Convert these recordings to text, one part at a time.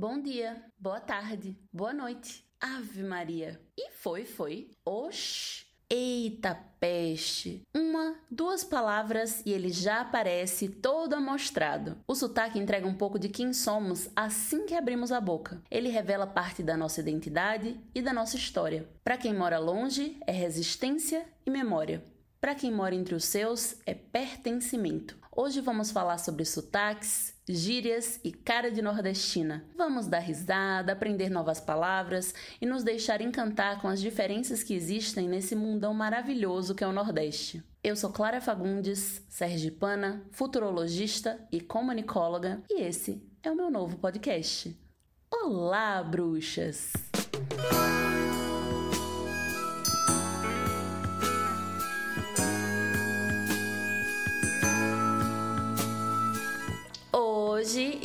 Bom dia, boa tarde, boa noite. Ave Maria. E foi, foi. Oxi. Eita peste! Uma, duas palavras e ele já aparece todo amostrado. O sotaque entrega um pouco de quem somos assim que abrimos a boca. Ele revela parte da nossa identidade e da nossa história. Para quem mora longe, é resistência e memória. Para quem mora entre os seus, é pertencimento. Hoje vamos falar sobre sotaques, gírias e cara de nordestina. Vamos dar risada, aprender novas palavras e nos deixar encantar com as diferenças que existem nesse mundão maravilhoso que é o Nordeste. Eu sou Clara Fagundes, sergipana, futurologista e comunicóloga, e esse é o meu novo podcast. Olá, bruxas!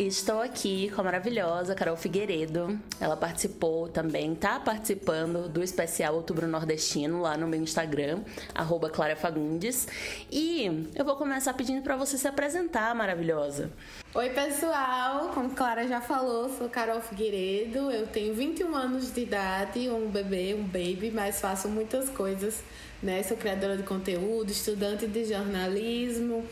Estou aqui com a maravilhosa Carol Figueiredo. Ela participou também, tá participando do especial Outubro Nordestino lá no meu Instagram, arroba Clara Fagundes. E eu vou começar pedindo para você se apresentar, maravilhosa. Oi, pessoal! Como Clara já falou, sou Carol Figueiredo. Eu tenho 21 anos de idade, um bebê, um baby, mas faço muitas coisas, né? Sou criadora de conteúdo, estudante de jornalismo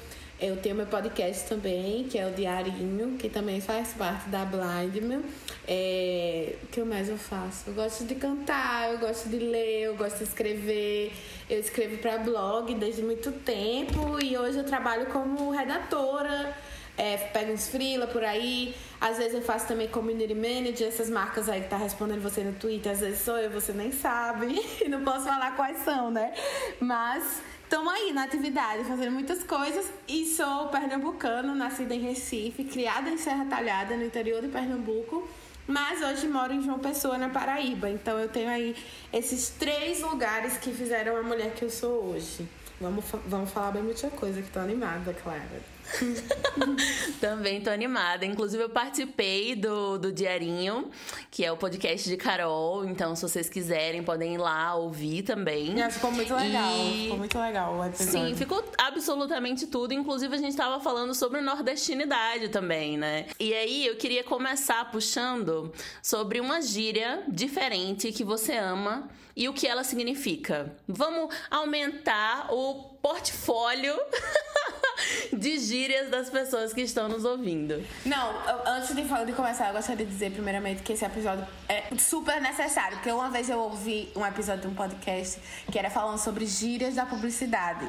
eu tenho meu podcast também, que é o Diarinho, que também faz parte da Blindman. É, o que mais eu faço? Eu gosto de cantar, eu gosto de ler, eu gosto de escrever. Eu escrevo para blog desde muito tempo e hoje eu trabalho como redatora. É, pego uns freela por aí. Às vezes eu faço também community manager, essas marcas aí que tá respondendo você no Twitter. Às vezes sou eu, você nem sabe. Não posso falar quais são, né? Mas Estamos aí na atividade, fazendo muitas coisas e sou pernambucano, nascida em Recife, criada em Serra Talhada, no interior de Pernambuco, mas hoje moro em João Pessoa, na Paraíba. Então eu tenho aí esses três lugares que fizeram a mulher que eu sou hoje. Vamos, vamos falar bem muita coisa que tô animada, Clara. Também tô animada. Inclusive, eu participei do, do Diarinho, que é o podcast de Carol. Então, se vocês quiserem, podem ir lá ouvir também. É, ficou muito legal. E... Ficou muito legal o episódio. Sim, ficou absolutamente tudo. Inclusive, a gente tava falando sobre nordestinidade também, né? E aí, eu queria começar puxando sobre uma gíria diferente que você ama e o que ela significa. Vamos aumentar o portfólio de gírias das pessoas que estão nos ouvindo. Não, antes de, de começar, eu gostaria de dizer primeiramente que esse episódio é super necessário, porque uma vez eu ouvi um episódio de um podcast que era falando sobre gírias da publicidade.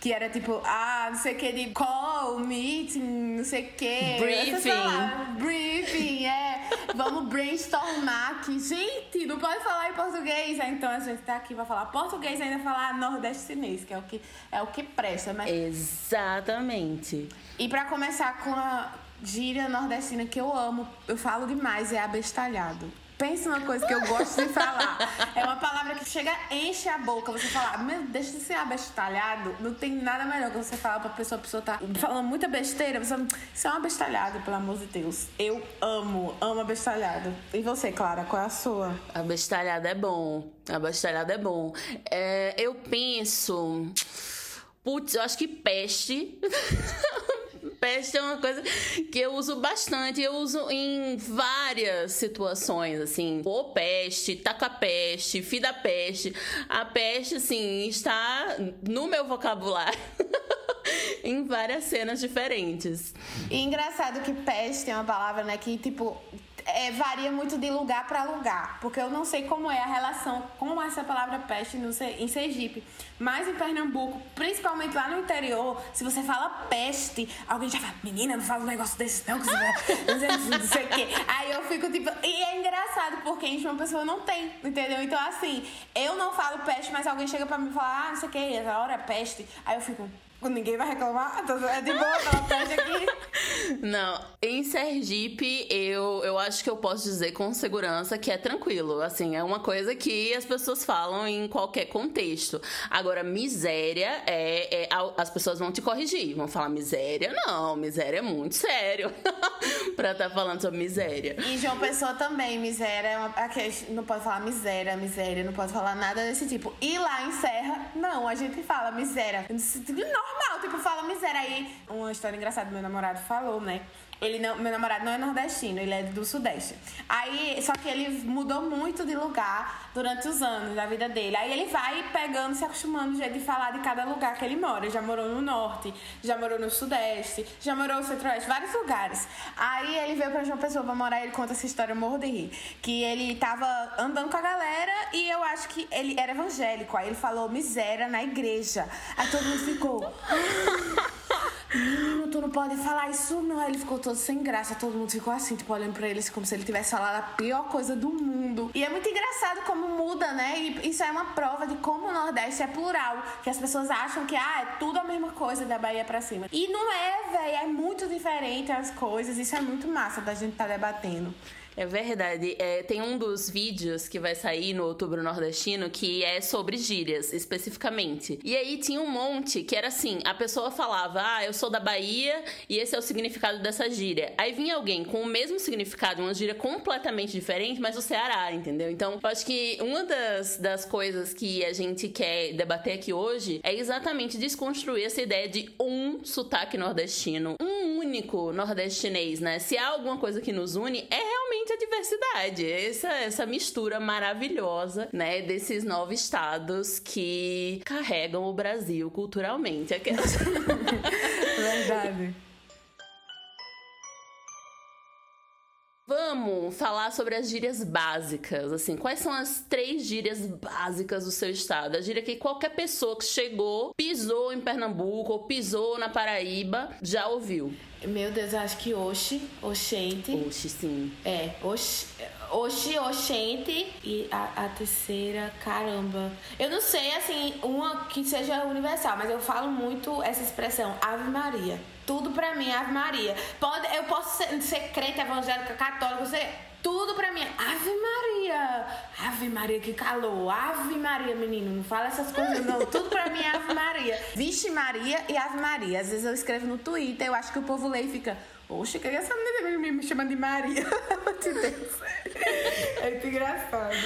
Que era tipo, ah, não sei o que, de call, meeting, não sei o que. Briefing. Briefing, é. Vamos brainstormar aqui. Gente, não pode falar em português. Então a gente tá aqui pra falar português e ainda falar nordestinês, que é o que, é o que presta, né? Exatamente. E pra começar com a gíria nordestina que eu amo, eu falo demais, é abestalhado. Pensa numa coisa que eu gosto de falar. É uma palavra que chega, enche a boca. Você fala, meu, deixa de ser abestalhado. Não tem nada melhor que você falar pra pessoa, a pessoa tá falando muita besteira. Você, isso é um abestalhado, pelo amor de Deus. Eu amo, amo abestalhado. E você, Clara, qual é a sua? Abestalhado é bom. Abestalhado é bom. É, eu penso. Putz, eu acho que peste. peste é uma coisa que eu uso bastante. Eu uso em várias situações, assim. Pô, peste, taca peste, fida peste. A peste, assim, está no meu vocabulário. em várias cenas diferentes. E engraçado que peste é uma palavra, né, que tipo é, varia muito de lugar para lugar, porque eu não sei como é a relação com essa palavra peste no, em Sergipe, mas em Pernambuco, principalmente lá no interior, se você fala peste, alguém já fala, menina, não fala um negócio desse não, que você vai, não sei o quê. Aí eu fico tipo, e é engraçado, porque em João Pessoa não tem, entendeu? Então assim, eu não falo peste, mas alguém chega para mim e fala, ah, não sei o que, essa hora é peste. Aí eu fico, Ninguém vai reclamar? É de boa aquela peste aqui? Não, em Sergipe, eu, eu acho que eu posso dizer com segurança que é tranquilo. Assim, é uma coisa que as pessoas falam em qualquer contexto. Agora, miséria é. é as pessoas vão te corrigir. Vão falar miséria? Não, miséria é muito sério. pra estar tá falando sobre miséria. E João Pessoa também, miséria é uma. Aqui, não pode falar miséria, miséria, não pode falar nada desse tipo. E lá em Serra, não, a gente fala miséria. Não normal, tipo, fala miséria. Aí, uma história engraçada, meu namorado falou, né? Ele não, meu namorado não é nordestino, ele é do Sudeste. Aí, só que ele mudou muito de lugar durante os anos da vida dele. Aí ele vai pegando, se acostumando jeito de falar de cada lugar que ele mora. Já morou no Norte, já morou no Sudeste, já morou no Centro-Oeste, vários lugares. Aí ele veio pra João Pessoa pra morar ele conta essa história, eu morro de rir. Que ele tava andando com a galera e eu acho que ele era evangélico. Aí ele falou miséria na igreja. Aí todo mundo ficou. Menino, tu não pode falar isso não. Ele ficou todo sem graça, todo mundo ficou assim, tipo, olhando pra ele como se ele tivesse falado a pior coisa do mundo. E é muito engraçado como muda, né? E isso é uma prova de como o Nordeste é plural. Que as pessoas acham que, ah, é tudo a mesma coisa da Bahia pra cima. E não é, velho. É muito diferente as coisas. Isso é muito massa da gente tá debatendo. É verdade. É, tem um dos vídeos que vai sair no Outubro Nordestino que é sobre gírias, especificamente. E aí tinha um monte que era assim: a pessoa falava, ah, eu sou da Bahia e esse é o significado dessa gíria. Aí vinha alguém com o mesmo significado, uma gíria completamente diferente, mas do Ceará, entendeu? Então, eu acho que uma das, das coisas que a gente quer debater aqui hoje é exatamente desconstruir essa ideia de um sotaque nordestino, um único nordestinês, né? Se há alguma coisa que nos une, é realmente a diversidade, essa, essa mistura maravilhosa, né, desses nove estados que carregam o Brasil culturalmente. Verdade. Vamos falar sobre as gírias básicas. Assim, quais são as três gírias básicas do seu estado? A gíria que qualquer pessoa que chegou, pisou em Pernambuco ou pisou na Paraíba já ouviu. Meu Deus, eu acho que Oxi, Oxente. Oxi, sim. É, Oxi, Oxi, Oxente e a, a terceira, caramba. Eu não sei, assim, uma que seja universal, mas eu falo muito essa expressão, Ave Maria. Tudo pra mim Ave Maria. Pode, eu posso ser, ser crente, evangélica, católica, ser tudo pra mim. Ave Maria! Ave Maria, que calor! Ave Maria, menino, não fala essas coisas não. Tudo pra mim é Ave Maria. Vixe Maria e Ave Maria. Às vezes eu escrevo no Twitter, eu acho que o povo lê e fica. Oxe, que essa menina me chama de Maria? de Deus. É muito engraçado.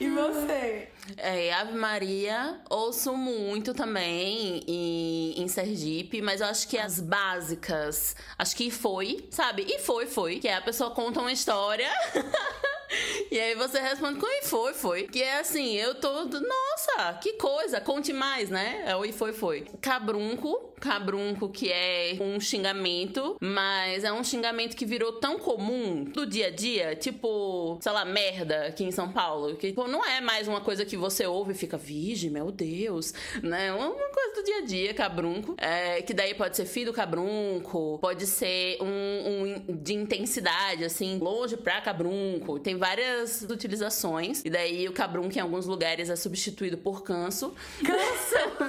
E você? É, Ave Maria, ouço muito também em, em Sergipe, mas eu acho que as básicas, acho que foi, sabe? E foi, foi. Que é a pessoa conta uma história. E aí você responde, quem foi, foi. Que é assim, eu tô. Nossa, que coisa, conte mais, né? É o e foi, foi. Cabrunco, cabrunco, que é um xingamento, mas é um xingamento que virou tão comum do dia a dia, tipo, sei lá, merda aqui em São Paulo. Que tipo, não é mais uma coisa que você ouve e fica, vige, meu Deus, né? Uma coisa do dia a dia, cabrunco. É, que daí pode ser filho cabrunco, pode ser um, um de intensidade, assim, longe pra cabrunco. Tem várias utilizações. E daí o cabrunco em alguns lugares é substituído por canso. Canso!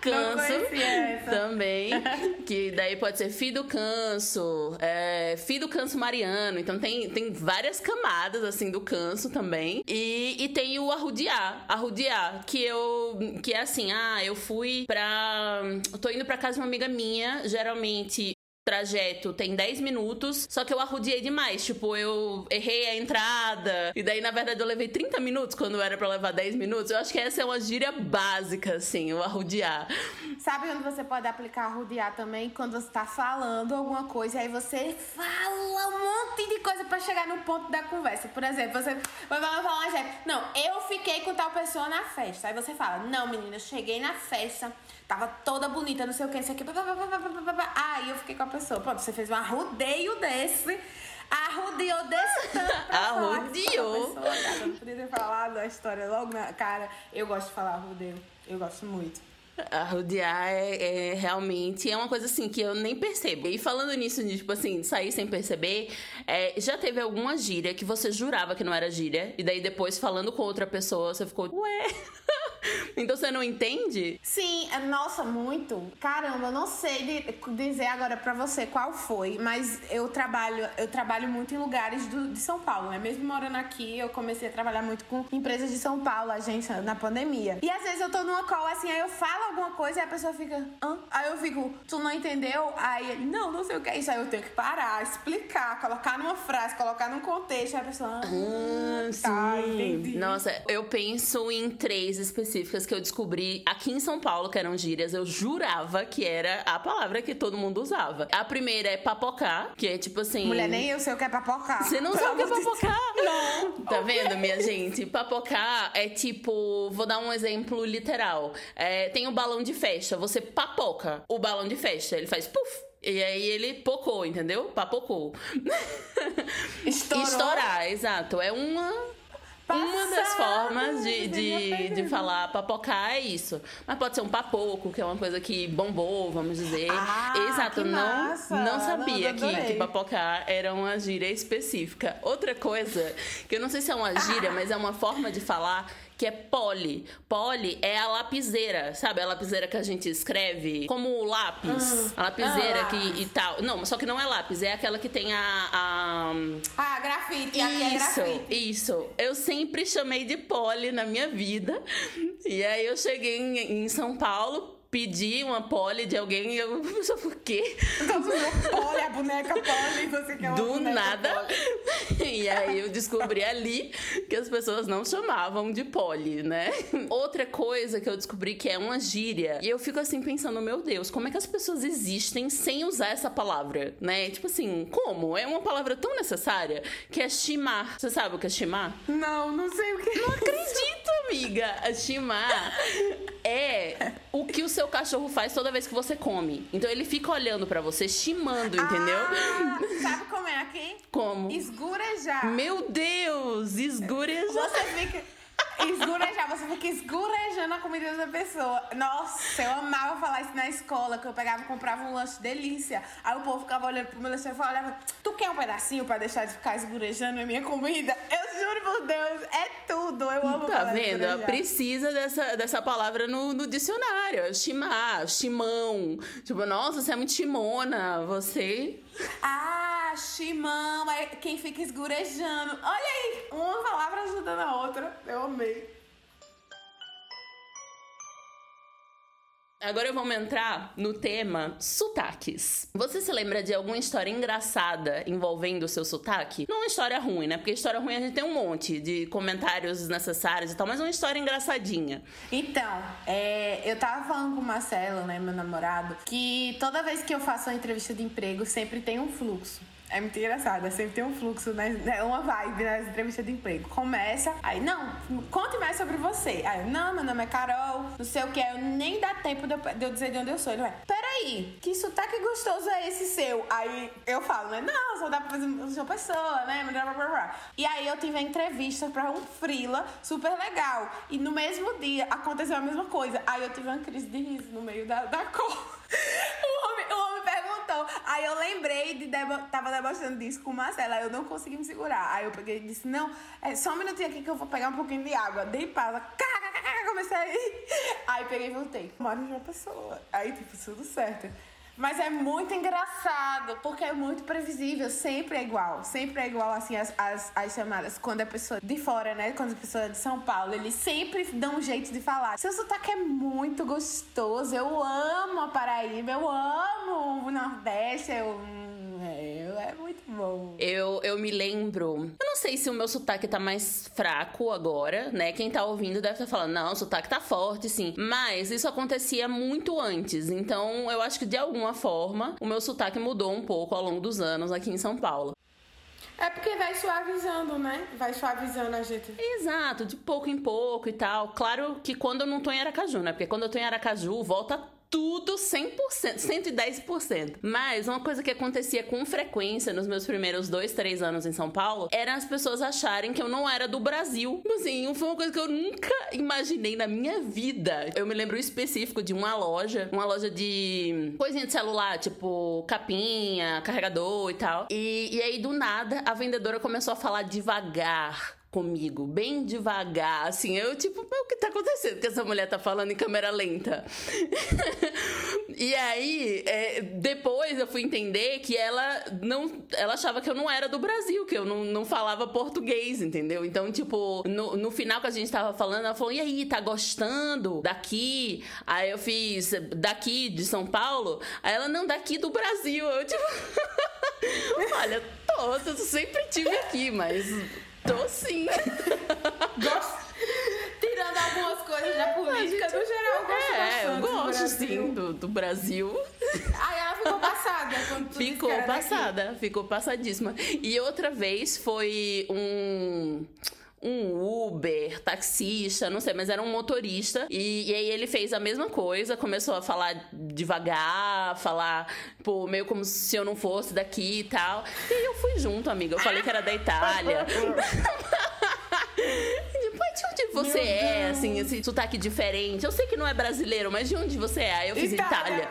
canso também. Que daí pode ser filho do canso, é, filho do canso mariano. Então tem, tem várias camadas, assim, do canso também. E, e tem o arrudiar. Arrudiar, que eu. Que é assim, ah, eu fui pra. tô indo pra casa de uma amiga minha. Geralmente trajeto tem 10 minutos, só que eu arrudiei demais. Tipo, eu errei a entrada. E daí, na verdade, eu levei 30 minutos quando era para levar 10 minutos. Eu acho que essa é uma gíria básica, assim, o arrudiar. Sabe onde você pode aplicar arrudiar também? Quando você tá falando alguma coisa, aí você fala um monte de coisa para chegar no ponto da conversa. Por exemplo, você vai falar. Não, eu fiquei com tal pessoa na festa. Aí você fala, não, menina, eu cheguei na festa Tava toda bonita, não sei o que, não sei o que. Aí eu fiquei com a pessoa. Pronto, você fez um arrudeio desse. Arrudeou desse tanto. Arrudeou. Eu não podia ter falado a história logo na cara. Eu gosto de falar arrudeio. Eu gosto muito. Arrudear é, é, realmente é uma coisa assim que eu nem percebo. E falando nisso, de, tipo assim, sair sem perceber, é, já teve alguma gíria que você jurava que não era gíria, e daí depois falando com outra pessoa, você ficou, ué. então você não entende? Sim, é, nossa, muito. Caramba, eu não sei dizer agora para você qual foi, mas eu trabalho, eu trabalho muito em lugares do, de São Paulo, né? Mesmo morando aqui, eu comecei a trabalhar muito com empresas de São Paulo, agência na pandemia. E às vezes eu tô numa call assim, aí eu falo alguma coisa e a pessoa fica, hã? Aí eu fico, tu não entendeu? Aí ele, não, não sei o que é isso. Aí eu tenho que parar, explicar, colocar numa frase, colocar num contexto. Aí a pessoa, ah, ah tá, sim. entendi. Nossa, eu penso em três específicos específicas que eu descobri aqui em São Paulo, que eram gírias. Eu jurava que era a palavra que todo mundo usava. A primeira é papocar, que é tipo assim. Mulher, nem eu sei o que é papocar. Você não sabe o que é papocar? Não. Tá vendo, minha gente? Papocar é tipo. Vou dar um exemplo literal. É, tem o balão de festa. Você papoca o balão de festa. Ele faz puf. E aí ele pocou, entendeu? Papocou. Estourar, exato. É uma uma das formas de, de, de falar papocar é isso. Mas pode ser um papoco, que é uma coisa que bombou, vamos dizer. Ah, Exato, que não, massa. não sabia Não, que, adorei. que papocar era uma gíria específica. Outra coisa, que eu não sei se é uma gíria, mas é uma forma de falar que é poli. Poli é a lapiseira, sabe? A lapiseira que a gente escreve como o lápis. a lapiseira Ah, que e tal. Não, só que não é lápis, é aquela que tem a- a Ah, grafite. É isso, grafite. isso. Eu sempre chamei de poli na minha vida. E aí eu cheguei em, em São Paulo, pedi uma poli de alguém e eu por quê? Então, Poli, a boneca Poli, você quer uma Do nada. E aí eu descobri ali que as pessoas não chamavam de poli, né? Outra coisa que eu descobri que é uma gíria. E eu fico assim pensando, meu Deus, como é que as pessoas existem sem usar essa palavra, né? Tipo assim, como? É uma palavra tão necessária que é chimar. Você sabe o que é chimar? Não, não sei o que. Não acredito, amiga! Chimar é o que o seu cachorro faz toda vez que você come. Então ele fica olhando pra você, chimando, entendeu? Ah, sabe como é aqui? Como? Esgurejar. Meu Deus, esgureja. Você fica. Esgurejar, você fica esgurejando a comida da pessoa. Nossa, eu amava falar isso na escola, que eu pegava e comprava um lanche delícia. Aí o povo ficava olhando pro meu lanche e falava: Tu quer um pedacinho pra deixar de ficar esgurejando a minha comida? Eu juro por Deus, é tudo. Eu amo Tá vendo? esgurejar. Precisa dessa, dessa palavra no, no dicionário. Chimar, chimão. Tipo, nossa, você é muito chimona. Você. Ah, chimão, é quem fica esgurejando. Olha aí, uma palavra ajudando a outra. Eu amei. Agora vamos entrar no tema sotaques. Você se lembra de alguma história engraçada envolvendo o seu sotaque? Não uma história ruim, né? Porque história ruim a gente tem um monte de comentários desnecessários e tal, mas uma história engraçadinha. Então, é, eu tava falando com o Marcelo, né, meu namorado, que toda vez que eu faço uma entrevista de emprego, sempre tem um fluxo. É muito engraçado, sempre tem um fluxo, né, né, uma vibe nas entrevistas de emprego. Começa, aí, não, conte mais sobre você. Aí, não, meu nome é Carol, não sei o que, eu nem dá tempo de eu, de eu dizer de onde eu sou. Ele vai, peraí, que sotaque gostoso é esse seu? Aí eu falo, né, não, só dá pra fazer uma pessoa, né. E aí eu tive a entrevista pra um frila super legal. E no mesmo dia aconteceu a mesma coisa. Aí eu tive uma crise de riso no meio da, da cor. O homem, o homem perguntou. Aí eu lembrei de tava debochando disso com o Marcelo. Aí eu não consegui me segurar. Aí eu peguei e disse: Não, é só um minutinho aqui que eu vou pegar um pouquinho de água. Dei pausa. Comecei a ir. Aí peguei e voltei. De uma pessoa. Aí, tipo, tudo certo. Mas é muito engraçado, porque é muito previsível, sempre é igual. Sempre é igual, assim, as, as, as chamadas. Quando a pessoa de fora, né? Quando a pessoa é de São Paulo, eles sempre dão um jeito de falar. Seu sotaque é muito gostoso. Eu amo a Paraíba, eu amo o Nordeste. Eu, hum, é, muito bom. Eu, eu me lembro. Eu não sei se o meu sotaque tá mais fraco agora, né? Quem tá ouvindo deve estar falando, não, o sotaque tá forte, sim. Mas isso acontecia muito antes. Então eu acho que de alguma forma o meu sotaque mudou um pouco ao longo dos anos aqui em São Paulo. É porque vai suavizando, né? Vai suavizando a gente. Exato, de pouco em pouco e tal. Claro que quando eu não tô em Aracaju, né? Porque quando eu tô em Aracaju, volta tudo 100%, 110%. Mas uma coisa que acontecia com frequência nos meus primeiros dois, três anos em São Paulo era as pessoas acharem que eu não era do Brasil. Assim, foi uma coisa que eu nunca imaginei na minha vida. Eu me lembro específico de uma loja, uma loja de coisinha de celular, tipo capinha, carregador e tal. E, e aí, do nada, a vendedora começou a falar devagar comigo, bem devagar, assim, eu tipo, o que tá acontecendo que essa mulher tá falando em câmera lenta? e aí, é, depois eu fui entender que ela não, ela achava que eu não era do Brasil, que eu não, não falava português, entendeu? Então, tipo, no, no final que a gente tava falando, ela falou, e aí, tá gostando daqui? Aí eu fiz, daqui de São Paulo? Aí ela, não, daqui do Brasil, eu tipo... Olha, tô, eu sempre tive aqui, mas tô sim. Gosto. Tirando algumas coisas da política, no geral, eu gosto É, eu bastante do gosto Brasil. sim do, do Brasil. Aí ela ficou passada quando Ficou era daqui. passada, ficou passadíssima. E outra vez foi um. Um Uber, taxista, não sei, mas era um motorista. E, e aí ele fez a mesma coisa, começou a falar devagar, falar, pô, meio como se eu não fosse daqui e tal. E aí eu fui junto, amiga. Eu falei que era da Itália. Depois de onde você Meu é, Deus. assim, esse sotaque diferente? Eu sei que não é brasileiro, mas de onde você é? Aí eu fiz Itália.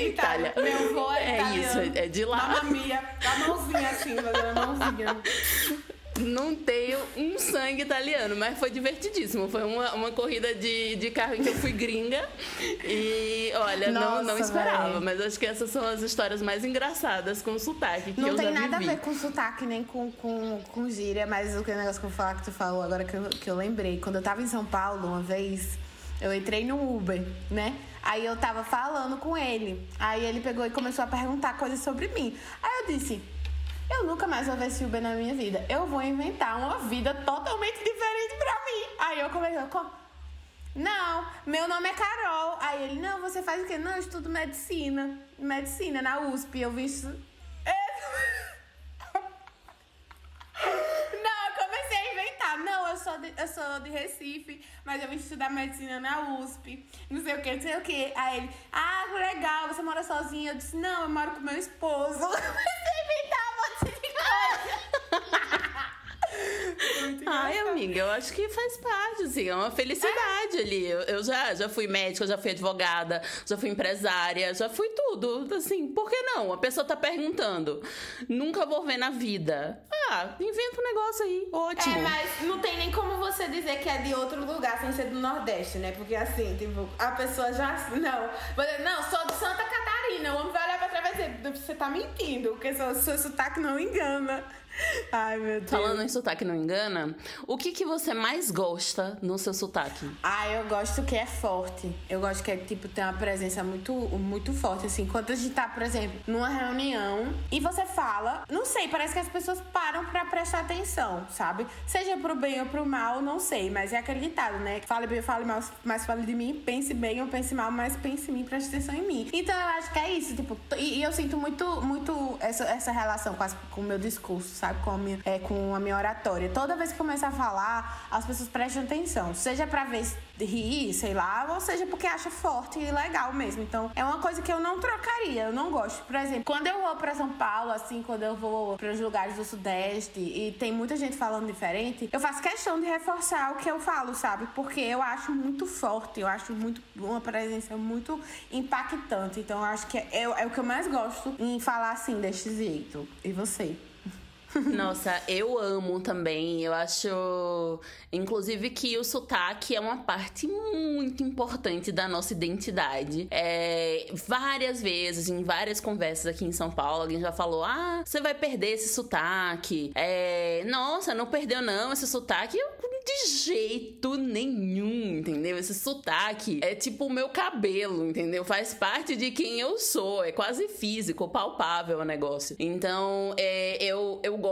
Itália. Itália. Meu avô é, É italiano. isso, é de lá. Mamma mia. A mãozinha assim, fazendo a mãozinha. Não tenho um sangue italiano, mas foi divertidíssimo. Foi uma, uma corrida de, de carro em que eu fui gringa. E olha, não, não Nossa, esperava. Mas acho que essas são as histórias mais engraçadas com sotaque que Não eu tem já nada vivi. a ver com sotaque nem com, com, com gíria, mas o que o negócio que eu vou falar que tu falou agora que eu, que eu lembrei. Quando eu tava em São Paulo uma vez, eu entrei no Uber, né? Aí eu tava falando com ele. Aí ele pegou e começou a perguntar coisas sobre mim. Aí eu disse. Eu nunca mais vou ver esse Uber na minha vida. Eu vou inventar uma vida totalmente diferente pra mim. Aí eu comecei com. Não, meu nome é Carol. Aí ele, não, você faz o quê? Não, eu estudo medicina. Medicina na USP. Eu vi isso. Não, eu comecei a inventar. Não, eu sou, de, eu sou de Recife, mas eu vim estudar medicina na USP. Não sei o que, não sei o que. Aí ele, ah, legal, você mora sozinha? Eu disse, não, eu moro com meu esposo. Comecei a inventar um monte de coisa. Muito Ai, amiga, eu acho que faz parte, assim, é uma felicidade ali. Eu, eu já, já fui médica, já fui advogada, já fui empresária, já fui tudo. Assim, por que não? A pessoa tá perguntando. Nunca vou ver na vida. Ah, inventa um negócio aí, ótimo. É, mas não tem nem como você dizer que é de outro lugar sem ser do Nordeste, né? Porque assim, tipo, a pessoa já. Não. Não, sou de Santa Catarina. O homem vai olhar pra trás e vai dizer, você tá mentindo, porque seu, seu sotaque não engana. Ai, meu Deus. Falando em sotaque não engana, o que, que você mais gosta no seu sotaque? Ah, eu gosto que é forte. Eu gosto que é, tipo, tem uma presença muito, muito forte, assim. Quando a gente tá, por exemplo, numa reunião e você fala, não sei, parece que as pessoas param pra prestar atenção, sabe? Seja pro bem ou pro mal, não sei, mas é acreditado, né? Fale bem, fale mal, mas fale de mim, pense bem ou pense mal, mas pense em mim, preste atenção em mim. Então eu acho que é isso, tipo, e, e eu sinto muito, muito essa, essa relação com, as- com o meu discurso, sabe? Com a, minha, é, com a minha oratória. Toda vez que começa a falar, as pessoas prestam atenção. Seja pra ver rir, sei lá, ou seja porque acha forte e legal mesmo. Então, é uma coisa que eu não trocaria, eu não gosto. Por exemplo, quando eu vou pra São Paulo, assim, quando eu vou para os lugares do Sudeste e tem muita gente falando diferente, eu faço questão de reforçar o que eu falo, sabe? Porque eu acho muito forte, eu acho muito uma presença muito impactante. Então, eu acho que é, é o que eu mais gosto em falar assim, deste jeito. E você? Nossa, eu amo também. Eu acho, inclusive, que o sotaque é uma parte muito importante da nossa identidade. É, várias vezes, em várias conversas aqui em São Paulo, alguém já falou: Ah, você vai perder esse sotaque. É, Nossa, não perdeu não esse sotaque. Eu, de jeito nenhum, entendeu? Esse sotaque é tipo o meu cabelo, entendeu? Faz parte de quem eu sou. É quase físico, palpável o negócio. Então, é, eu, eu gosto,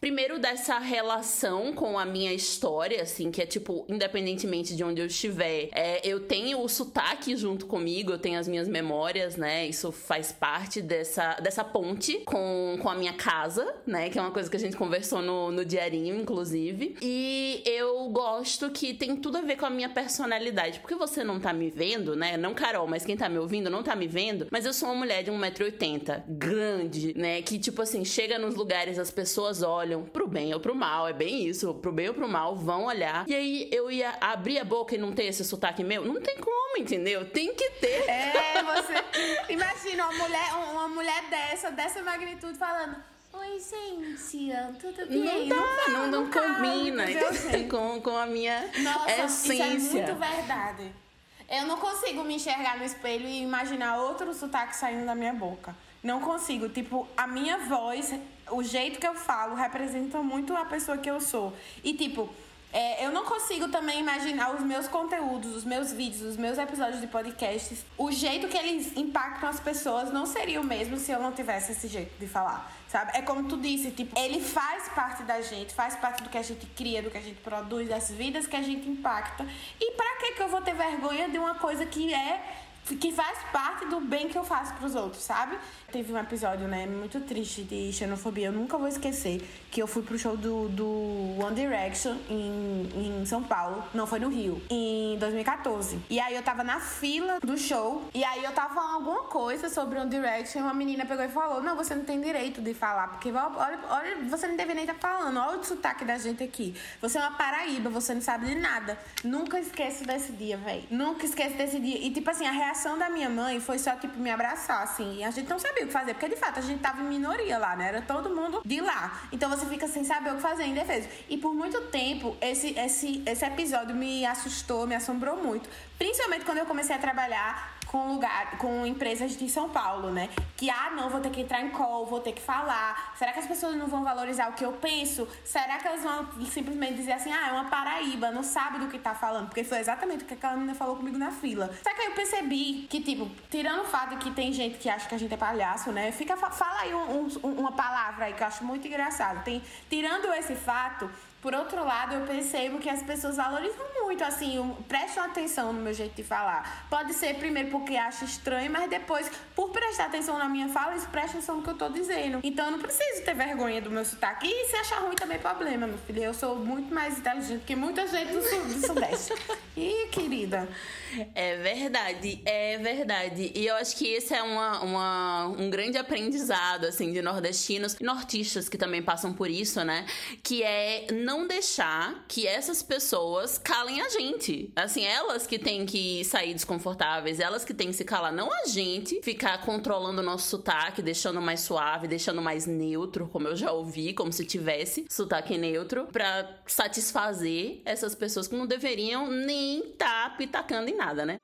primeiro, dessa relação com a minha história, assim, que é tipo, independentemente de onde eu estiver, é, eu tenho o sotaque junto comigo, eu tenho as minhas memórias, né? Isso faz parte dessa, dessa ponte com, com a minha casa, né? Que é uma coisa que a gente conversou no, no diarinho, inclusive. E eu gosto que tem tudo a ver com a minha personalidade. Porque você não tá me vendo, né? Não Carol, mas quem tá me ouvindo não tá me vendo. Mas eu sou uma mulher de 1,80m, grande, né? Que, tipo assim, chega nos lugares, as pessoas olham pro bem ou pro mal. É bem isso. Pro bem ou pro mal, vão olhar. E aí eu ia abrir a boca e não ter esse sotaque meu? Não tem como, entendeu? Tem que ter. É, você. Imagina uma mulher, uma mulher dessa, dessa magnitude falando. Oi, gente, tudo bem? Não dá, não, não, cabe, combina entendeu, gente? com, com a minha Nossa, essência. isso é muito verdade. Eu não consigo me enxergar no espelho e imaginar outro sotaque saindo da minha boca. Não consigo. Tipo, a minha voz, o jeito que eu falo, representa muito a pessoa que eu sou. E, tipo, É, eu não consigo também imaginar os meus conteúdos, os meus vídeos, os meus episódios de podcasts. O jeito que eles impactam as pessoas não seria o mesmo se eu não tivesse esse jeito de falar. Sabe? É como tu disse, tipo, ele faz parte da gente, faz parte do que a gente cria, do que a gente produz, das vidas que a gente impacta. E pra que que eu vou ter vergonha de uma coisa que é que faz parte do bem que eu faço para os outros, sabe? Teve um episódio, né, muito triste de xenofobia, eu nunca vou esquecer, que eu fui pro show do, do One Direction em, em São Paulo, não foi no Rio, em 2014. E aí eu tava na fila do show, e aí eu tava falando alguma coisa sobre One Direction, e uma menina pegou e falou: Não, você não tem direito de falar, porque olha, olha você não deveria estar tá falando, olha o sotaque da gente aqui. Você é uma Paraíba, você não sabe de nada. Nunca esqueço desse dia, velho. Nunca esqueço desse dia. E tipo assim, a reação da minha mãe foi só, tipo, me abraçar, assim. E a gente não sabia o que fazer, porque de fato a gente tava em minoria lá, né? Era todo mundo de lá. Então você fica sem saber o que fazer em defesa. E por muito tempo, esse, esse, esse episódio me assustou, me assombrou muito. Principalmente quando eu comecei a trabalhar com lugar, com empresas de São Paulo, né? Que ah, não, vou ter que entrar em call, vou ter que falar. Será que as pessoas não vão valorizar o que eu penso? Será que elas vão simplesmente dizer assim, ah, é uma Paraíba, não sabe do que tá falando? Porque foi exatamente o que aquela menina falou comigo na fila. Só que aí eu percebi que, tipo, tirando o fato de que tem gente que acha que a gente é palhaço, né? Fica, fala aí um, um, uma palavra aí que eu acho muito engraçado. Tem, tirando esse fato, por outro lado, eu percebo que as pessoas valorizam muito, assim, prestam atenção no meu jeito de falar. Pode ser primeiro porque acha estranho, mas depois, por prestar atenção na minha fala, eles prestam atenção no que eu tô dizendo. Então eu não preciso ter vergonha do meu sotaque. E se achar ruim também é problema, meu filho. Eu sou muito mais inteligente que muita gente do, sul, do Sudeste. Ih, querida. É verdade, é verdade. E eu acho que esse é uma, uma, um grande aprendizado, assim, de nordestinos e nortistas que também passam por isso, né? Que é não deixar que essas pessoas calem a gente. Assim, elas que têm que sair desconfortáveis, elas que têm que se calar, não a gente ficar controlando o nosso sotaque, deixando mais suave, deixando mais neutro, como eu já ouvi, como se tivesse sotaque neutro, para satisfazer essas pessoas que não deveriam nem estar tá pitacando em nada, né?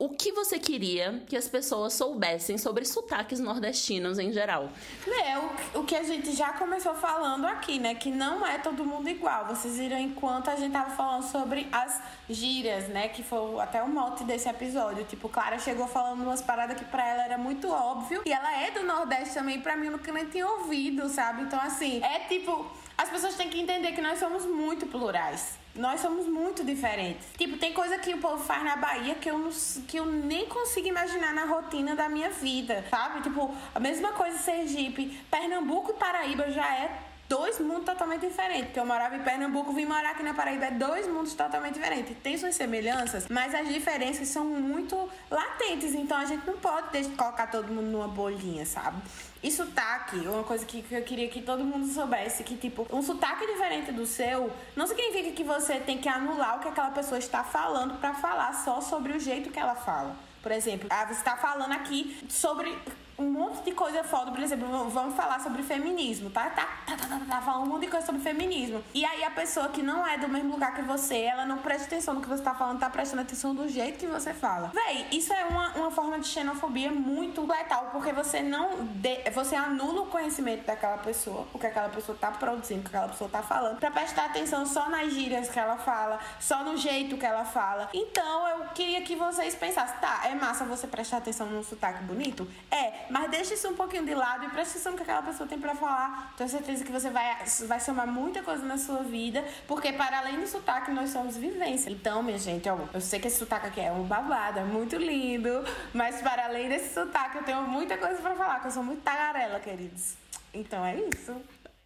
O que você queria que as pessoas soubessem sobre sotaques nordestinos em geral? É, o, o que a gente já começou falando aqui, né? Que não é todo mundo igual. Vocês viram enquanto a gente tava falando sobre as gírias, né? Que foi até o mote desse episódio. Tipo, Clara chegou falando umas paradas que pra ela era muito óbvio. E ela é do Nordeste também, pra mim eu nunca nem tinha ouvido, sabe? Então, assim, é tipo. As pessoas têm que entender que nós somos muito plurais. Nós somos muito diferentes. Tipo, tem coisa que o povo faz na Bahia que eu, não, que eu nem consigo imaginar na rotina da minha vida, sabe? Tipo, a mesma coisa Sergipe, Pernambuco e Paraíba já é dois mundos totalmente diferentes. Porque eu morava em Pernambuco, vim morar aqui na Paraíba, é dois mundos totalmente diferentes. Tem suas semelhanças, mas as diferenças são muito latentes. Então a gente não pode deixar, colocar todo mundo numa bolinha, sabe? E sotaque, uma coisa que, que eu queria que todo mundo soubesse, que tipo, um sotaque diferente do seu não significa que você tem que anular o que aquela pessoa está falando para falar só sobre o jeito que ela fala. Por exemplo, ah, você está falando aqui sobre um monte de coisa foda, por exemplo, vamos falar sobre feminismo, tá? Tá, tá, tá, tá, tá, falando um monte de coisa sobre feminismo. E aí a pessoa que não é do mesmo lugar que você, ela não presta atenção no que você tá falando, tá prestando atenção do jeito que você fala. Véi, isso é uma, uma forma de xenofobia muito letal, porque você não. De, você anula o conhecimento daquela pessoa, o que aquela pessoa tá produzindo, o que aquela pessoa tá falando, pra prestar atenção só nas gírias que ela fala, só no jeito que ela fala. Então eu queria que vocês pensassem, tá, é massa você prestar atenção no sotaque bonito? É, mas deixa isso um pouquinho de lado e presta atenção no que aquela pessoa tem para falar. Tenho certeza que você vai, vai somar muita coisa na sua vida, porque para além do sotaque, nós somos vivência. Então, minha gente, ó, eu sei que esse sotaque aqui é um babado, é muito lindo, mas para além desse sotaque, eu tenho muita coisa para falar, que eu sou muito tagarela, queridos. Então é isso.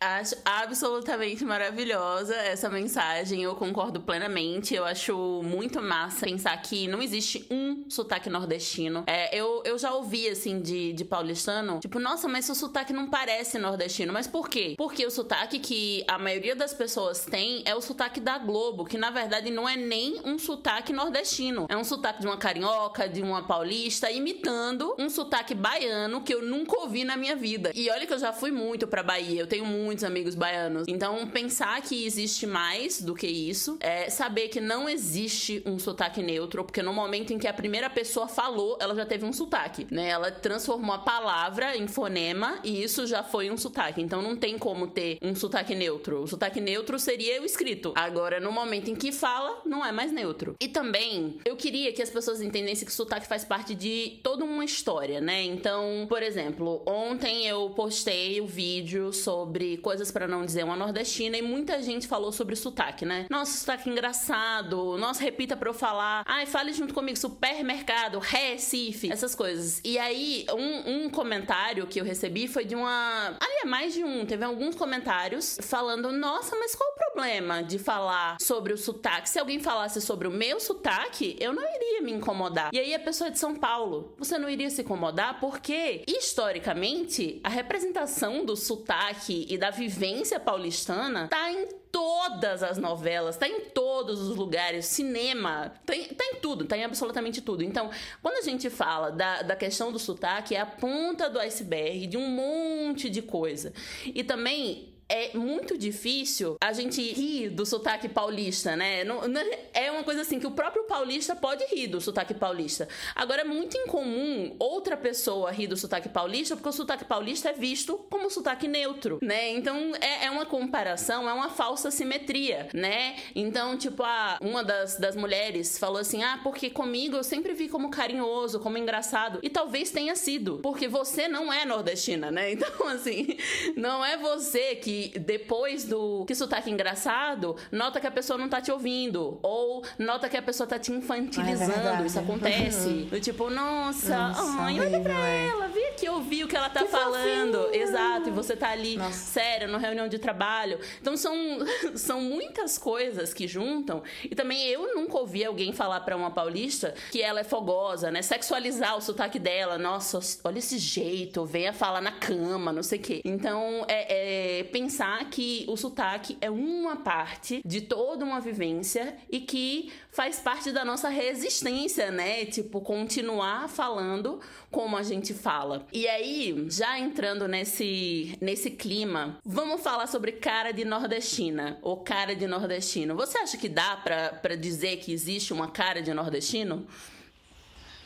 Acho absolutamente maravilhosa essa mensagem, eu concordo plenamente. Eu acho muito massa pensar que não existe um sotaque nordestino. É, eu, eu já ouvi, assim, de, de paulistano, tipo, nossa, mas seu sotaque não parece nordestino. Mas por quê? Porque o sotaque que a maioria das pessoas tem é o sotaque da Globo, que na verdade não é nem um sotaque nordestino. É um sotaque de uma carioca, de uma paulista, imitando um sotaque baiano que eu nunca ouvi na minha vida. E olha que eu já fui muito pra Bahia, eu tenho muito muitos amigos baianos. Então, pensar que existe mais do que isso, é saber que não existe um sotaque neutro, porque no momento em que a primeira pessoa falou, ela já teve um sotaque, né? Ela transformou a palavra em fonema e isso já foi um sotaque. Então, não tem como ter um sotaque neutro. O sotaque neutro seria o escrito. Agora, no momento em que fala, não é mais neutro. E também, eu queria que as pessoas entendessem que o sotaque faz parte de toda uma história, né? Então, por exemplo, ontem eu postei o vídeo sobre coisas para não dizer uma nordestina e muita gente falou sobre sotaque, né? Nossa, sotaque engraçado. Nossa, repita para eu falar. Ai, fale junto comigo, supermercado, Recife, essas coisas. E aí, um, um comentário que eu recebi foi de uma. Ali é mais de um. Teve alguns comentários falando: Nossa, mas qual o problema de falar sobre o sotaque? Se alguém falasse sobre o meu sotaque, eu não iria me incomodar. E aí, a pessoa de São Paulo, você não iria se incomodar porque, historicamente, a representação do sotaque e da vivência paulistana tá em todas as novelas, tá em todos os lugares, cinema, tá em, tá em tudo, tá em absolutamente tudo. Então, quando a gente fala da, da questão do sotaque, é a ponta do iceberg de um monte de coisa. E também é muito difícil a gente rir do sotaque paulista, né? Não, não, é uma coisa assim que o próprio paulista pode rir do sotaque paulista. Agora é muito incomum outra pessoa rir do sotaque paulista, porque o sotaque paulista é visto como sotaque neutro, né? Então é, é uma comparação, é uma falsa simetria, né? Então, tipo, a, uma das, das mulheres falou assim: ah, porque comigo eu sempre vi como carinhoso, como engraçado. E talvez tenha sido, porque você não é nordestina, né? Então, assim, não é você que depois do que sotaque engraçado, nota que a pessoa não tá te ouvindo. Ou nota que a pessoa tá te infantilizando. É Isso acontece. Uhum. Do tipo, nossa, nossa ai, olha pra é. ela, vem aqui ouvir o que ela tá que falando. Exato, e você tá ali, nossa. sério, na reunião de trabalho. Então são, são muitas coisas que juntam. E também eu nunca ouvi alguém falar para uma paulista que ela é fogosa, né? Sexualizar o sotaque dela. Nossa, olha esse jeito, venha falar na cama, não sei o quê. Então, é, é pensar que o sotaque é uma parte de toda uma vivência e que faz parte da nossa resistência, né? Tipo, continuar falando como a gente fala. E aí, já entrando nesse, nesse clima, vamos falar sobre cara de nordestina ou cara de nordestino. Você acha que dá para dizer que existe uma cara de nordestino?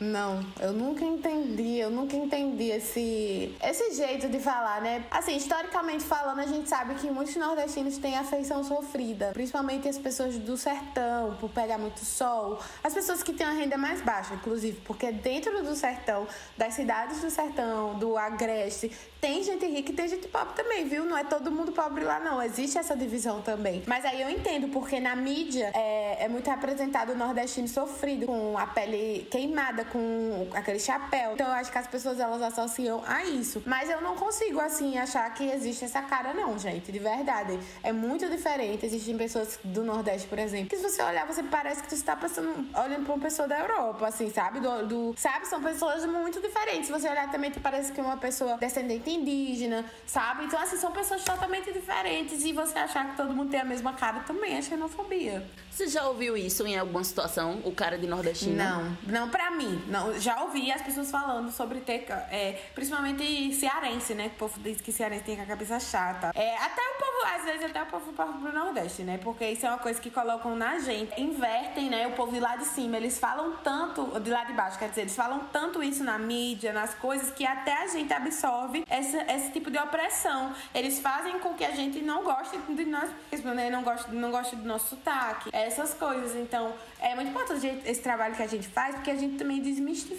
Não, eu nunca entendi, eu nunca entendi esse, esse jeito de falar, né? Assim, historicamente falando, a gente sabe que muitos nordestinos têm afeição sofrida, principalmente as pessoas do sertão, por pegar muito sol, as pessoas que têm a renda mais baixa, inclusive, porque dentro do sertão, das cidades do sertão, do agreste, tem gente rica e tem gente pobre também, viu? Não é todo mundo pobre lá, não. Existe essa divisão também. Mas aí eu entendo, porque na mídia é, é muito representado o nordestino sofrido, com a pele queimada, com aquele chapéu. Então eu acho que as pessoas elas associam a isso. Mas eu não consigo, assim, achar que existe essa cara, não, gente. De verdade. É muito diferente. Existem pessoas do Nordeste, por exemplo, que se você olhar, você parece que você está passando, olhando pra uma pessoa da Europa, assim, sabe? Do, do, sabe? São pessoas muito diferentes. Se você olhar também, parece que é uma pessoa descendente indígena, sabe? Então, assim, são pessoas totalmente diferentes. E você achar que todo mundo tem a mesma cara também é xenofobia. Você já ouviu isso em alguma situação, o cara de nordestino? Não, não pra mim. Não, já ouvi as pessoas falando sobre ter, é, principalmente cearense, né? Que o povo diz que cearense tem a cabeça chata. É, até o povo, às vezes até o povo do Nordeste, né? Porque isso é uma coisa que colocam na gente. Invertem, né? O povo de lá de cima. Eles falam tanto, de lá de baixo, quer dizer, eles falam tanto isso na mídia, nas coisas, que até a gente absorve esse, esse tipo de opressão. Eles fazem com que a gente não goste de nós mesmos, né? Não goste, não goste do nosso sotaque. Essas coisas. Então, é muito importante esse trabalho que a gente faz, porque a gente também dizmişti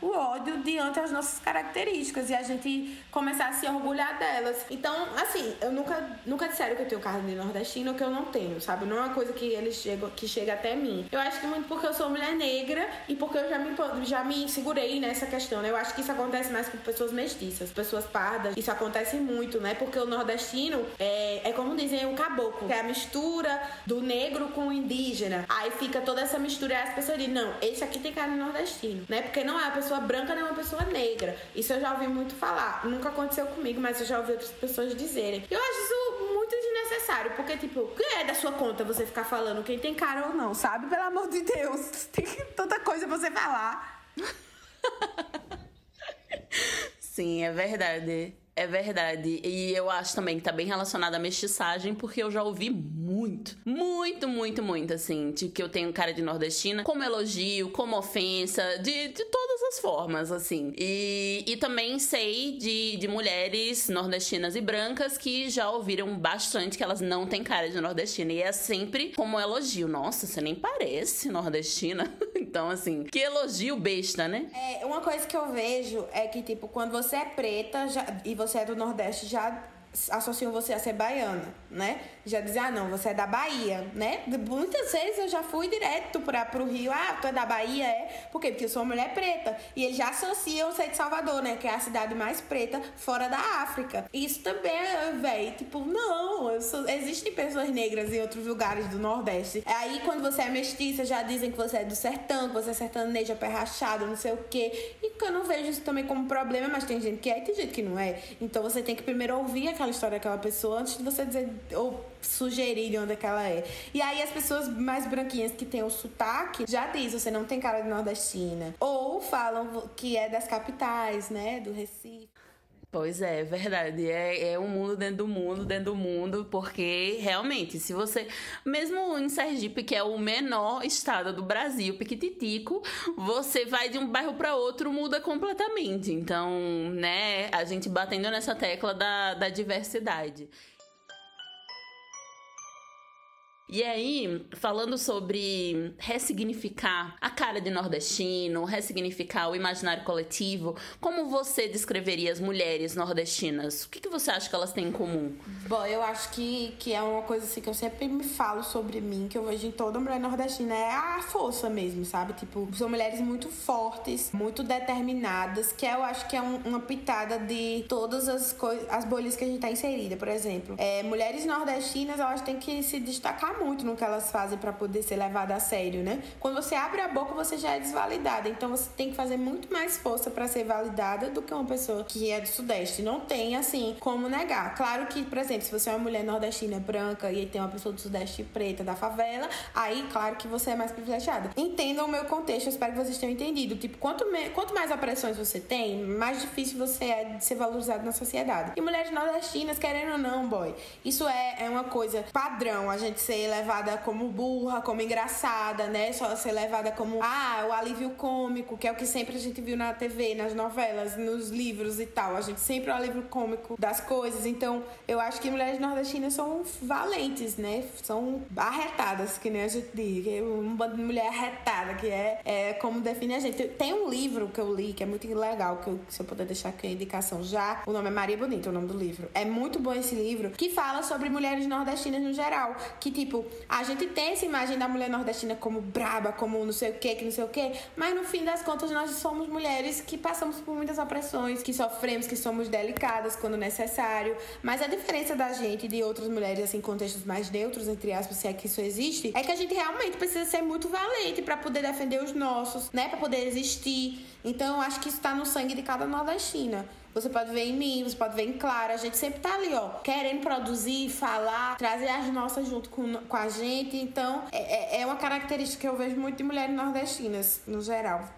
o ódio diante das nossas características e a gente começar a se orgulhar delas. Então, assim, eu nunca, nunca disseram que eu tenho carne de nordestino que eu não tenho, sabe? Não é uma coisa que eles chegam, que chega até mim. Eu acho que muito porque eu sou mulher negra e porque eu já me, já me segurei nessa questão, né? Eu acho que isso acontece mais com pessoas mestiças, pessoas pardas. Isso acontece muito, né? Porque o nordestino é, é como dizem o caboclo, que é a mistura do negro com o indígena. Aí fica toda essa mistura e as pessoas dizem, não, esse aqui tem cara nordestino, né? Porque não é uma pessoa branca nem uma pessoa negra. Isso eu já ouvi muito falar. Nunca aconteceu comigo, mas eu já ouvi outras pessoas dizerem. Eu acho isso muito desnecessário, porque, tipo, que é da sua conta você ficar falando quem tem cara ou não, sabe? Pelo amor de Deus, tem tanta coisa pra você falar. Sim, é verdade. É verdade. E eu acho também que tá bem relacionado à mestiçagem, porque eu já ouvi muito, muito, muito, muito, assim, de que eu tenho cara de nordestina, como elogio, como ofensa, de, de todas as formas, assim. E, e também sei de, de mulheres nordestinas e brancas que já ouviram bastante que elas não têm cara de nordestina. E é sempre como elogio. Nossa, você nem parece nordestina. então, assim, que elogio besta, né? É, uma coisa que eu vejo é que, tipo, quando você é preta já, e você você é do Nordeste já associam você a ser baiana, né? Já dizem, ah, não, você é da Bahia, né? Muitas vezes eu já fui direto para pro Rio, ah, tu é da Bahia, é? Por quê? Porque eu sou uma mulher preta. E eles já associam ser de Salvador, né? Que é a cidade mais preta fora da África. Isso também é, velho, tipo, não, sou... existem pessoas negras em outros lugares do Nordeste. Aí quando você é mestiça, já dizem que você é do sertão, que você é sertaneja, pé rachado, não sei o quê. E que eu não vejo isso também como problema, mas tem gente que é e tem gente que não é. Então você tem que primeiro ouvir aquela história daquela pessoa antes de você dizer ou sugerir de onde é que ela é. E aí as pessoas mais branquinhas que têm o sotaque já diz você não tem cara de nordestina. Ou falam que é das capitais, né? Do Recife. Pois é, verdade. É, é um mundo dentro do mundo, dentro do mundo, porque realmente, se você. Mesmo em Sergipe, que é o menor estado do Brasil, Piquititico, você vai de um bairro para outro, muda completamente. Então, né, a gente batendo nessa tecla da, da diversidade. E aí, falando sobre ressignificar a cara de nordestino, ressignificar o imaginário coletivo, como você descreveria as mulheres nordestinas? O que, que você acha que elas têm em comum? Bom, eu acho que, que é uma coisa assim que eu sempre me falo sobre mim, que eu vejo em toda mulher nordestina, é a força mesmo, sabe? Tipo, são mulheres muito fortes, muito determinadas, que eu acho que é um, uma pitada de todas as coisas, as bolhas que a gente tá inserida, por exemplo. É, mulheres nordestinas, elas têm que se destacar muito no que elas fazem para poder ser levada a sério, né? Quando você abre a boca, você já é desvalidada. Então você tem que fazer muito mais força para ser validada do que uma pessoa que é do Sudeste. Não tem, assim, como negar. Claro que, por exemplo, se você é uma mulher nordestina branca e tem uma pessoa do Sudeste preta da favela, aí, claro que você é mais privilegiada. Entendam o meu contexto, eu espero que vocês tenham entendido. Tipo, quanto, me... quanto mais opressões você tem, mais difícil você é de ser valorizado na sociedade. E mulheres nordestinas, querendo ou não, boy, isso é, é uma coisa padrão, a gente ser levada como burra, como engraçada, né? Só ser levada como, ah, o alívio cômico, que é o que sempre a gente viu na TV, nas novelas, nos livros e tal. A gente sempre é o alívio cômico das coisas. Então, eu acho que mulheres nordestinas são valentes, né? São arretadas, que nem a gente diz. Um bando de mulher arretada, que é, é como define a gente. Tem um livro que eu li, que é muito legal, que eu, se eu puder deixar aqui a indicação já. O nome é Maria Bonita, o nome do livro. É muito bom esse livro, que fala sobre mulheres nordestinas no geral. Que, tipo, a gente tem essa imagem da mulher nordestina como braba, como não sei o que, que não sei o que, mas no fim das contas nós somos mulheres que passamos por muitas opressões, que sofremos, que somos delicadas quando necessário. Mas a diferença da gente de outras mulheres, assim, contextos mais neutros, entre aspas, se é que isso existe, é que a gente realmente precisa ser muito valente para poder defender os nossos, né? Para poder existir. Então eu acho que isso tá no sangue de cada nordestina. Você pode ver em mim, você pode ver em Clara. A gente sempre tá ali, ó, querendo produzir, falar, trazer as nossas junto com, com a gente. Então, é, é, é uma característica que eu vejo muito de mulheres nordestinas, no geral.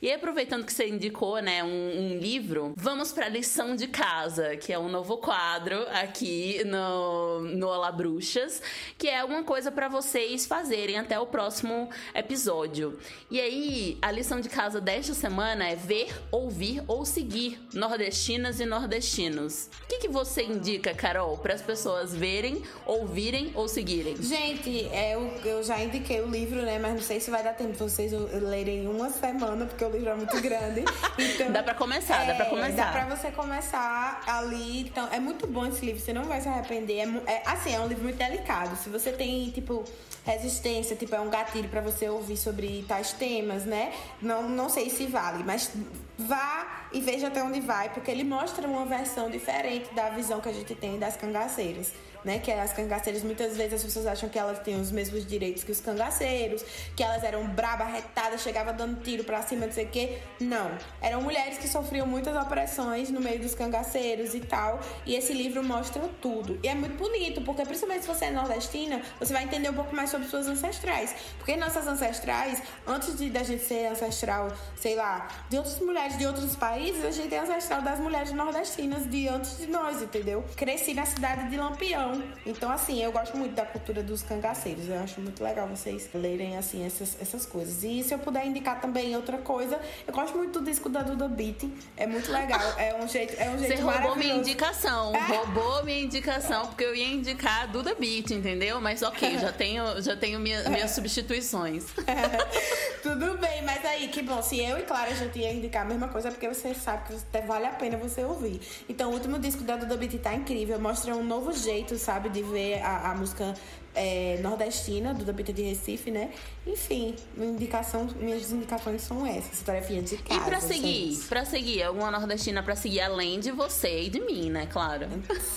E aproveitando que você indicou, né, um, um livro, vamos para lição de casa, que é um novo quadro aqui no, no Olá Bruxas, que é uma coisa para vocês fazerem até o próximo episódio. E aí, a lição de casa desta semana é ver, ouvir ou seguir nordestinas e nordestinos. O que, que você indica, Carol, para as pessoas verem, ouvirem ou seguirem? Gente, é, eu, eu já indiquei o livro, né, mas não sei se vai dar tempo de vocês lerem em uma semana porque o livro é muito grande. Então, dá pra começar, é, dá pra começar. Dá pra você começar ali. Então, é muito bom esse livro, você não vai se arrepender. É, é, assim, é um livro muito delicado. Se você tem, tipo, resistência, tipo, é um gatilho para você ouvir sobre tais temas, né? Não, não sei se vale, mas vá e veja até onde vai, porque ele mostra uma versão diferente da visão que a gente tem das cangaceiras né? Que as cangaceiras, muitas vezes as pessoas acham que elas têm os mesmos direitos que os cangaceiros, que elas eram braba, retadas, chegava dando tiro pra cima, não sei o quê. Não. Eram mulheres que sofriam muitas opressões no meio dos cangaceiros e tal. E esse livro mostra tudo. E é muito bonito, porque principalmente se você é nordestina, você vai entender um pouco mais sobre suas ancestrais. Porque nossas ancestrais, antes de da gente ser ancestral, sei lá, de outras mulheres mulheres de outros países, a gente é ancestral das mulheres nordestinas de antes de nós, entendeu? Cresci na cidade de Lampião. Então, assim, eu gosto muito da cultura dos cangaceiros. Eu acho muito legal vocês lerem, assim, essas, essas coisas. E se eu puder indicar também outra coisa, eu gosto muito do disco da Duda Beat. É muito legal. É um jeito, é um jeito Você roubou minha indicação. É. Roubou minha indicação, porque eu ia indicar a Duda Beat, entendeu? Mas ok, já tenho, já tenho minha, minhas substituições. É. Tudo bem, mas aí, que bom. Se eu e Clara a gente ia indicar a mesma coisa, é porque você sabe que vale a pena você ouvir. Então, o último disco da Duda Beat tá incrível. Mostra um novo jeito, sabe, de ver a, a música é, nordestina, do da Bita de Recife, né? Enfim, indicação, minhas indicações são essas, tarefinha de casa. E pra seguir, pra seguir, alguma nordestina pra seguir além de você e de mim, né? Claro.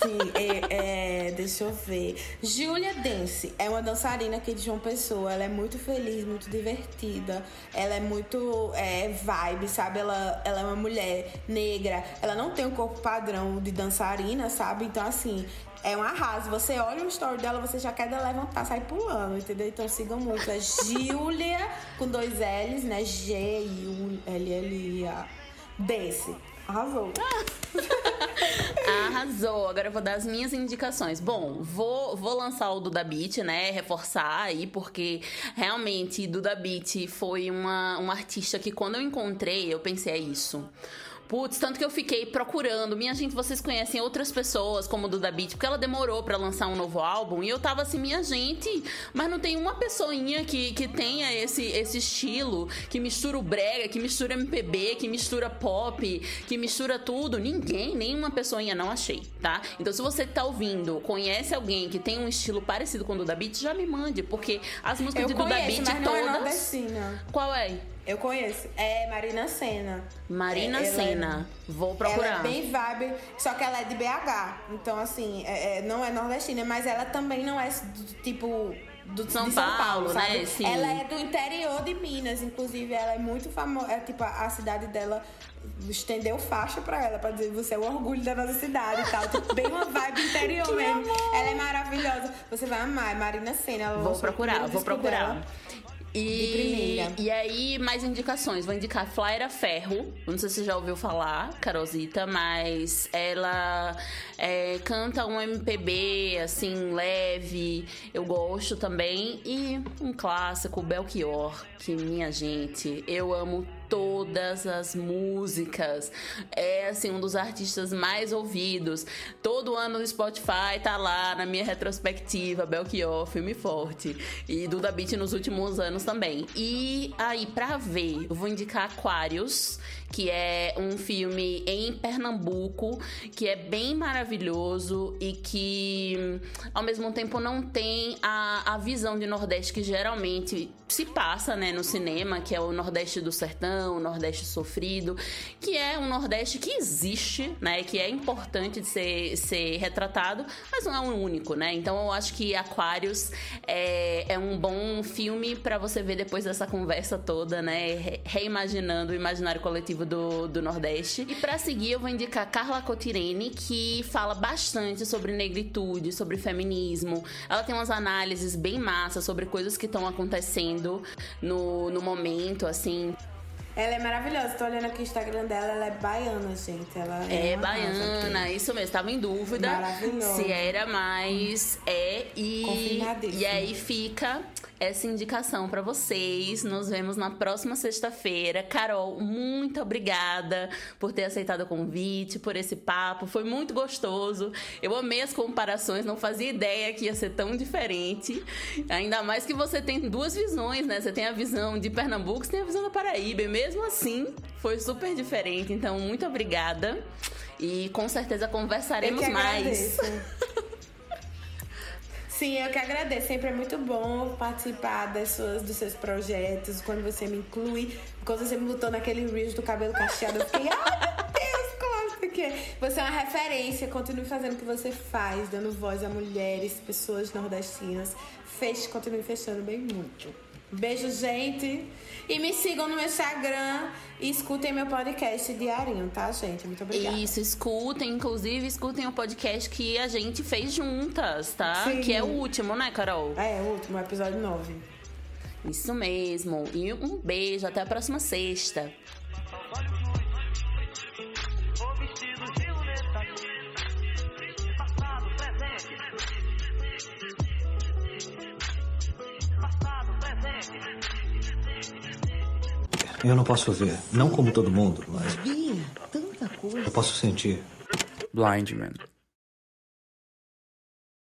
Sim, é, é, deixa eu ver. Júlia Dance é uma dançarina aqui de João Pessoa. Ela é muito feliz, muito divertida. Ela é muito é, vibe, sabe? Ela, ela é uma mulher negra. Ela não tem um corpo padrão de dançarina, sabe? Então, assim, é um arraso. Você olha o story dela, você já quer levantar, sair pulando, entendeu? Então sigam muito. É Júlia com dois L's, né? G-U-L-L-A. Desse. Arrasou. Arrasou. Agora eu vou dar as minhas indicações. Bom, vou, vou lançar o Duda Beat, né? Reforçar aí, porque realmente Duda Beat foi uma, uma artista que quando eu encontrei, eu pensei, é isso Putz, tanto que eu fiquei procurando. Minha gente, vocês conhecem outras pessoas como Duda Beat, porque ela demorou para lançar um novo álbum. E eu tava assim, minha gente, mas não tem uma pessoinha que, que tenha esse, esse estilo, que mistura o brega, que mistura MPB, que mistura pop, que mistura tudo. Ninguém, nenhuma pessoinha, não achei, tá? Então se você tá ouvindo, conhece alguém que tem um estilo parecido com o Duda Beat, já me mande, porque as músicas eu de conheço, Duda Beat mas todas. É Qual é? Eu conheço. É Marina Senna. Marina é, Senna. É, Vou procurar. Ela é bem vibe, só que ela é de BH. Então, assim, é, é, não é nordestina, mas ela também não é do tipo. Do, São, São Paulo, Paulo, né? Sim. Ela é do interior de Minas, inclusive ela é muito famosa. É tipo, a, a cidade dela estendeu faixa pra ela, pra dizer você é o orgulho da nossa cidade e tal. Tipo, bem uma vibe interior que mesmo. Amor. Ela é maravilhosa. Você vai amar, é Marina Senna. Vou procurar, vou procurar. Dela. E, e aí, mais indicações. Vou indicar Flaira Ferro. Não sei se você já ouviu falar, Carolzita, mas ela é, canta um MPB, assim, leve. Eu gosto também. E um clássico, Belchior, que, minha gente, eu amo todas as músicas. É assim um dos artistas mais ouvidos. Todo ano no Spotify tá lá na minha retrospectiva Belchior, filme forte e Duda Beat nos últimos anos também. E aí para ver, eu vou indicar Aquarius, que é um filme em Pernambuco, que é bem maravilhoso e que ao mesmo tempo não tem a, a visão de Nordeste que geralmente se passa, né, no cinema, que é o Nordeste do Sertão, o Nordeste sofrido, que é um Nordeste que existe, né, que é importante de ser, ser retratado, mas não é um único, né? Então eu acho que Aquários é, é um bom filme para você ver depois dessa conversa toda, né, reimaginando o imaginário coletivo do, do Nordeste. E para seguir eu vou indicar Carla Cotirene, que fala bastante sobre negritude, sobre feminismo. Ela tem umas análises bem massas sobre coisas que estão acontecendo no, no momento, assim. Ela é maravilhosa. Tô olhando aqui o Instagram dela, ela é baiana, gente. Ela é, é baiana, isso mesmo. Tava em dúvida se era, mas é. E, e aí fica essa indicação para vocês. Nos vemos na próxima sexta-feira. Carol, muito obrigada por ter aceitado o convite, por esse papo. Foi muito gostoso. Eu amei as comparações, não fazia ideia que ia ser tão diferente. Ainda mais que você tem duas visões, né? Você tem a visão de Pernambuco, você tem a visão da Paraíba. E mesmo assim, foi super diferente. Então, muito obrigada. E com certeza conversaremos mais. Sim, eu que agradeço. Sempre é muito bom participar das suas, dos seus projetos, quando você me inclui. Quando você me botou naquele reels do cabelo cacheado, eu fiquei, ai meu Deus, que você é uma referência. Continue fazendo o que você faz, dando voz a mulheres, pessoas nordestinas. Feche, continue fechando bem muito. Beijo, gente. E me sigam no meu Instagram e escutem meu podcast diarinho, tá, gente? Muito obrigada. Isso, escutem. Inclusive, escutem o podcast que a gente fez juntas, tá? Sim. Que é o último, né, Carol? É, o último, episódio 9. Isso mesmo. E um beijo. Até a próxima sexta. Eu não posso ver, não como todo mundo, mas Via tanta coisa. eu posso sentir. Blind Man.